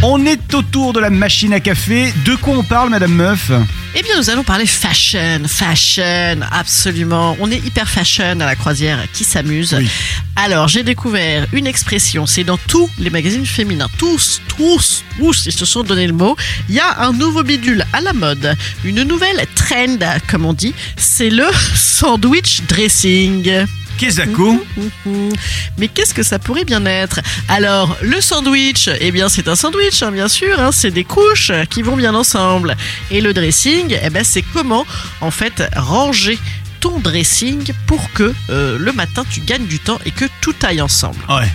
On est autour de la machine à café. De quoi on parle, Madame Meuf Eh bien, nous allons parler fashion, fashion, absolument. On est hyper fashion à la croisière qui s'amuse. Oui. Alors, j'ai découvert une expression, c'est dans tous les magazines féminins, tous, tous, tous, ils se sont donné le mot. Il y a un nouveau bidule à la mode, une nouvelle trend, comme on dit, c'est le sandwich dressing. Ça Mhm. Mais qu'est-ce que ça pourrait bien être? Alors, le sandwich, eh bien, c'est un sandwich, hein, bien sûr. hein, c'est des couches qui vont bien ensemble. Et le dressing, eh ben, c'est comment, en fait, ranger ton dressing pour que euh, le matin tu gagnes du temps et que tout aille ensemble. Ouais.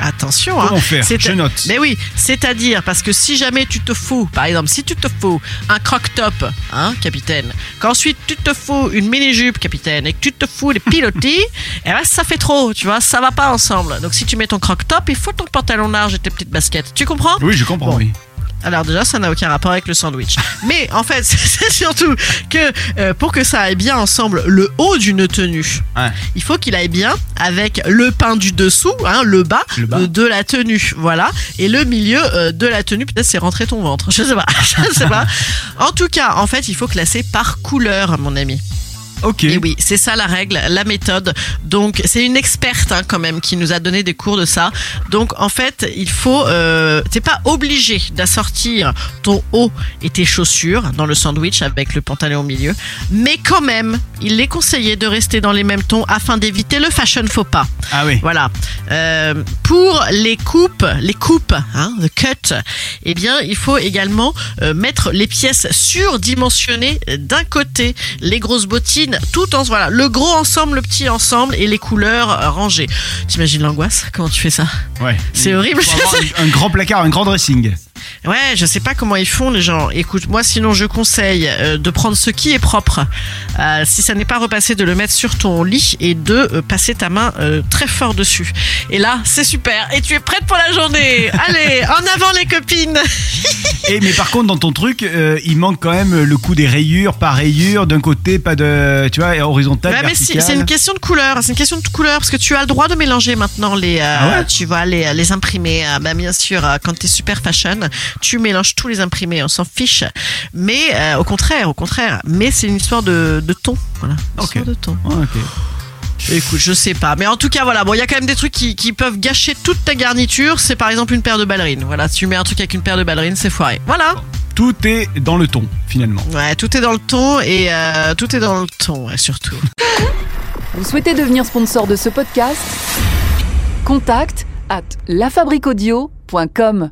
Attention, hein. Comment faire? C'est- Je note. Mais oui, c'est-à-dire parce que si jamais tu te fous, par exemple, si tu te fous un croc-top, hein, capitaine, qu'ensuite tu te fous une mini-jupe, capitaine, et que tu te fous les pilotis, eh ben ça fait trop, tu vois, ça va pas ensemble. Donc si tu mets ton croc-top, il faut ton pantalon large et tes petites baskets. Tu comprends? Oui, je comprends, Bon. oui. Alors déjà, ça n'a aucun rapport avec le sandwich. Mais en fait, c'est surtout que euh, pour que ça aille bien ensemble, le haut d'une tenue, Ouais. il faut qu'il aille bien avec le pain du dessous, hein, le bas, Le bas. euh, de la tenue, voilà, et le milieu euh, de la tenue. Peut-être c'est rentrer ton ventre, je sais pas, je sais pas. En tout cas, en fait, il faut classer par couleur, mon ami. Ok. Et oui, c'est ça la règle, la méthode. Donc, c'est une experte hein, quand même qui nous a donné des cours de ça. Donc, en fait, il faut, euh, t'es pas obligé d'assortir ton haut et tes chaussures dans le sandwich avec le pantalon au milieu, mais quand même, il est conseillé de rester dans les mêmes tons afin d'éviter le fashion faux pas. Ah oui. Voilà. Euh, pour les coupes, les coupes, hein, the cut, eh bien, il faut également euh, mettre les pièces surdimensionnées d'un côté, les grosses bottines, tout en voilà, le gros ensemble, le petit ensemble et les couleurs euh, rangées. T'imagines l'angoisse? Comment tu fais ça? Ouais. C'est horrible. Faut avoir un, un grand placard, un grand dressing. Ouais, je sais pas comment ils font les gens. Écoute, moi sinon je conseille euh, de prendre ce qui est propre. Euh, si ça n'est pas repassé, de le mettre sur ton lit et de euh, passer ta main très fort dessus. Et là, c'est super. Et tu es prête pour la journée. Allez, en avant les copines. Et mais par contre, dans ton truc, il manque quand même le coup des rayures, pas rayures, d'un côté, pas de, tu vois, horizontal, mais si- c'est une question de couleur. C'est une question de couleur parce que tu as le droit de mélanger maintenant les, Ah ouais tu vois, les, les imprimés. Ah, bah, bien sûr, quand t'es super fashion, tu mélanges tous les imprimés. On s'en fiche. Mais euh, au contraire, au contraire. Mais c'est une histoire de, de ton. Voilà. Une histoire de ton. Ok. Écoute, je sais pas. Mais en tout cas, voilà. Bon, il y a quand même des trucs qui, qui peuvent gâcher toute ta garniture. C'est par exemple une paire de ballerines. Voilà, si tu mets un truc avec une paire de ballerines, c'est foiré. Voilà. Tout est dans le ton, finalement. Ouais, tout est dans le ton et euh, tout est dans le ton, ouais, surtout. Vous souhaitez devenir sponsor de ce podcast? Contact à lafabriquaudio.com.